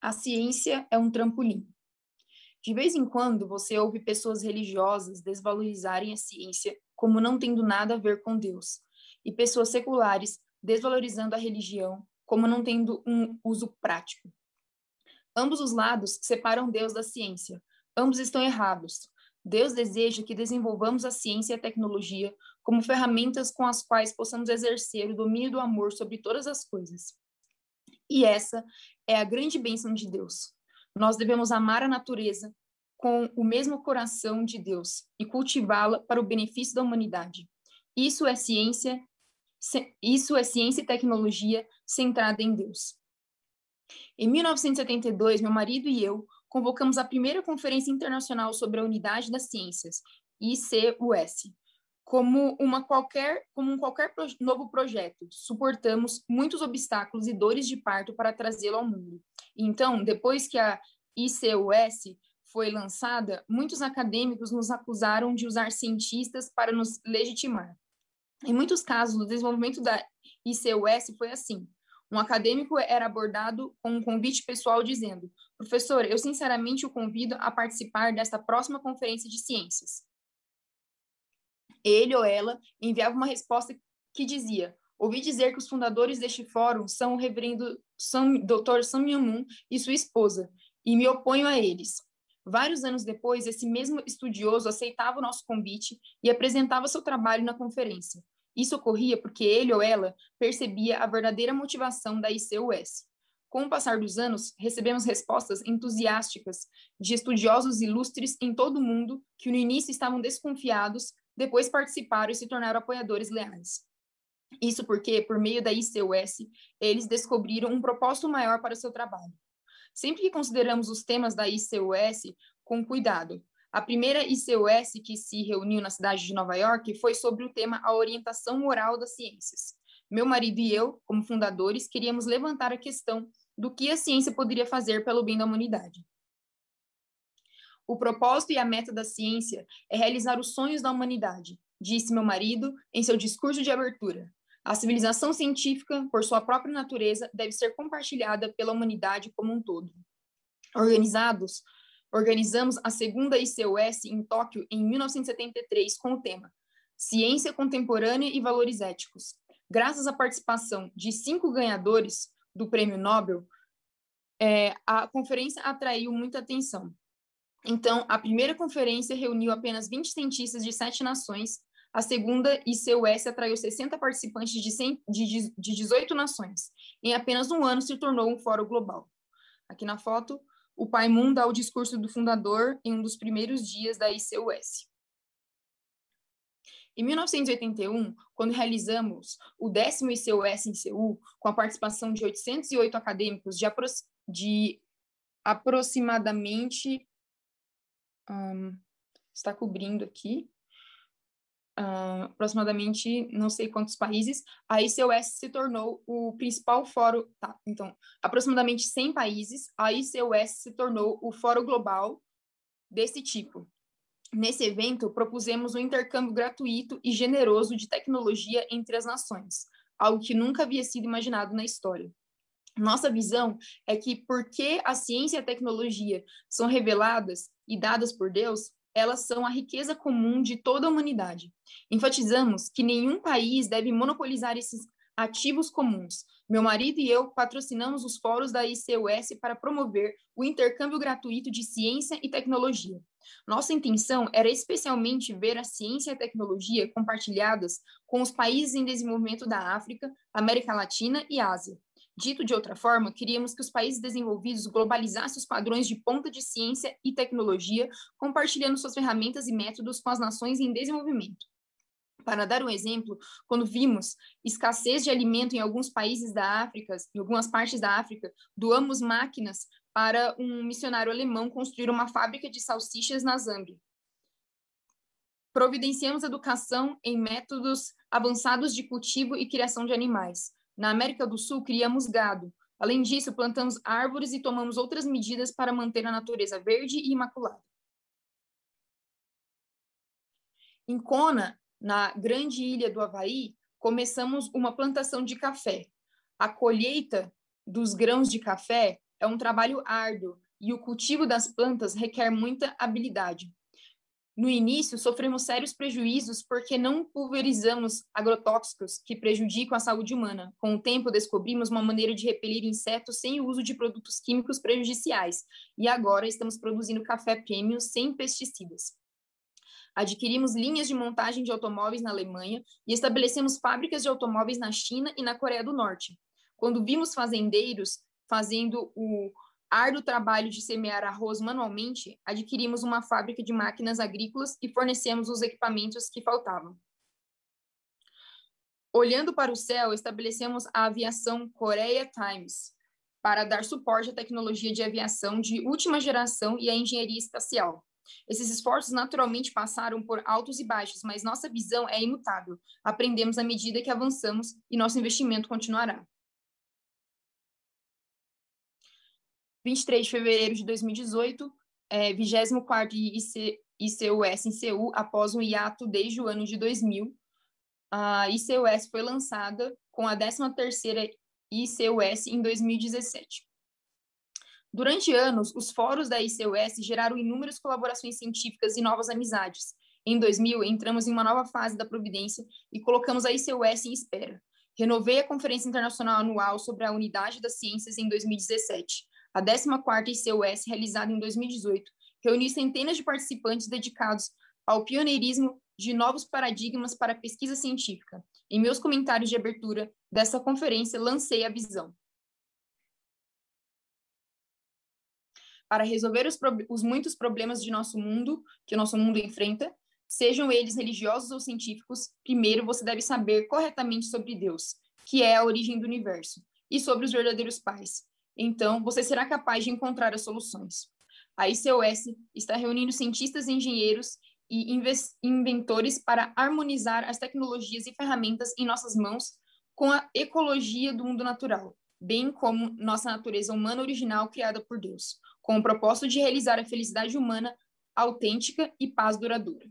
A ciência é um trampolim. De vez em quando, você ouve pessoas religiosas desvalorizarem a ciência como não tendo nada a ver com Deus, e pessoas seculares desvalorizando a religião como não tendo um uso prático. Ambos os lados separam Deus da ciência. Ambos estão errados. Deus deseja que desenvolvamos a ciência e a tecnologia como ferramentas com as quais possamos exercer o domínio do amor sobre todas as coisas. E essa é a grande bênção de Deus. Nós devemos amar a natureza com o mesmo coração de Deus e cultivá-la para o benefício da humanidade. Isso é ciência, isso é ciência e tecnologia centrada em Deus. Em 1972, meu marido e eu convocamos a primeira Conferência Internacional sobre a Unidade das Ciências, ICUS. Como, uma qualquer, como um qualquer novo projeto, suportamos muitos obstáculos e dores de parto para trazê-lo ao mundo. Então, depois que a ICUS foi lançada, muitos acadêmicos nos acusaram de usar cientistas para nos legitimar. Em muitos casos, o desenvolvimento da ICUS foi assim. Um acadêmico era abordado com um convite pessoal dizendo: Professor, eu sinceramente o convido a participar desta próxima conferência de ciências. Ele ou ela enviava uma resposta que dizia: Ouvi dizer que os fundadores deste fórum são o reverendo Sam, Dr. Sam Moon e sua esposa, e me oponho a eles. Vários anos depois, esse mesmo estudioso aceitava o nosso convite e apresentava seu trabalho na conferência. Isso ocorria porque ele ou ela percebia a verdadeira motivação da ICUS. Com o passar dos anos, recebemos respostas entusiásticas de estudiosos ilustres em todo o mundo que no início estavam desconfiados, depois participaram e se tornaram apoiadores leais. Isso porque, por meio da ICUS, eles descobriram um propósito maior para o seu trabalho. Sempre que consideramos os temas da ICUS com cuidado, a primeira ICUS que se reuniu na cidade de Nova York foi sobre o tema a orientação moral das ciências. Meu marido e eu, como fundadores, queríamos levantar a questão do que a ciência poderia fazer pelo bem da humanidade. O propósito e a meta da ciência é realizar os sonhos da humanidade, disse meu marido em seu discurso de abertura. A civilização científica, por sua própria natureza, deve ser compartilhada pela humanidade como um todo. Organizados, organizamos a segunda ICUS em Tóquio em 1973 com o tema Ciência Contemporânea e Valores Éticos. Graças à participação de cinco ganhadores do Prêmio Nobel, é, a conferência atraiu muita atenção. Então, a primeira conferência reuniu apenas 20 cientistas de sete nações a segunda ICUS atraiu 60 participantes de, 100, de, de 18 nações. Em apenas um ano, se tornou um fórum global. Aqui na foto, o Pai Moon dá o discurso do fundador em um dos primeiros dias da ICUS. Em 1981, quando realizamos o décimo ICUS em Seul, com a participação de 808 acadêmicos de, apro de aproximadamente. Um, está cobrindo aqui uh, aproximadamente não sei quantos países, a ICOS se tornou o principal fórum, tá, então, aproximadamente 100 países, a ICOS se tornou o fórum global desse tipo. Nesse evento, propusemos um intercâmbio gratuito e generoso de tecnologia entre as nações, algo que nunca havia sido imaginado na história. Nossa visão é que, porque a ciência e a tecnologia são reveladas e dadas por Deus, elas são a riqueza comum de toda a humanidade. Enfatizamos que nenhum país deve monopolizar esses ativos comuns. Meu marido e eu patrocinamos os fóruns da ICUS para promover o intercâmbio gratuito de ciência e tecnologia. Nossa intenção era especialmente ver a ciência e a tecnologia compartilhadas com os países em desenvolvimento da África, América Latina e Ásia, Dito de outra forma, queríamos que os países desenvolvidos globalizassem os padrões de ponta de ciência e tecnologia, compartilhando suas ferramentas e métodos com as nações em desenvolvimento. Para dar um exemplo, quando vimos escassez de alimento em alguns países da África, em algumas partes da África, doamos máquinas para um missionário alemão construir uma fábrica de salsichas na Zâmbia. Providenciamos educação em métodos avançados de cultivo e criação de animais. Na América do Sul, criamos gado. Além disso, plantamos árvores e tomamos outras medidas para manter a natureza verde e imaculada. Em Kona, na grande ilha do Havaí, começamos uma plantação de café. A colheita dos grãos de café é um trabalho árduo e o cultivo das plantas requer muita habilidade. No início, sofremos sérios prejuízos porque não pulverizamos agrotóxicos que prejudicam a saúde humana. Com o tempo, descobrimos uma maneira de repelir insetos sem o uso de produtos químicos prejudiciais, e agora estamos produzindo café premium sem pesticidas. Adquirimos linhas de montagem de automóveis na Alemanha e estabelecemos fábricas de automóveis na China e na Coreia do Norte. Quando vimos fazendeiros fazendo o árduo trabalho de semear arroz manualmente, adquirimos uma fábrica de máquinas agrícolas e fornecemos os equipamentos que faltavam. Olhando para o céu, estabelecemos a aviação Korea Times para dar suporte à tecnologia de aviação de última geração e à engenharia espacial. Esses esforços naturalmente passaram por altos e baixos, mas nossa visão é imutável. Aprendemos à medida que avançamos e nosso investimento continuará. 23 de fevereiro de 2018, é, 24 IC, ICUS em Seul, após um hiato desde o ano de 2000. A ICUS foi lançada com a 13ª ICUS em 2017. Durante anos, os fóruns da ICUS geraram inúmeras colaborações científicas e novas amizades. Em 2000, entramos em uma nova fase da providência e colocamos a ICUS em espera. Renovei a Conferência Internacional Anual sobre a Unidade das Ciências em 2017 a 14ª ICUS, realizada em 2018, reuniu centenas de participantes dedicados ao pioneirismo de novos paradigmas para a pesquisa científica. Em meus comentários de abertura dessa conferência, lancei a visão. Para resolver os, os muitos problemas de nosso mundo, que o nosso mundo enfrenta, sejam eles religiosos ou científicos, primeiro você deve saber corretamente sobre Deus, que é a origem do universo, e sobre os verdadeiros pais, então você será capaz de encontrar as soluções. A ICOS está reunindo cientistas, engenheiros e inventores para harmonizar as tecnologias e ferramentas em nossas mãos com a ecologia do mundo natural, bem como nossa natureza humana original criada por Deus, com o propósito de realizar a felicidade humana autêntica e paz duradoura.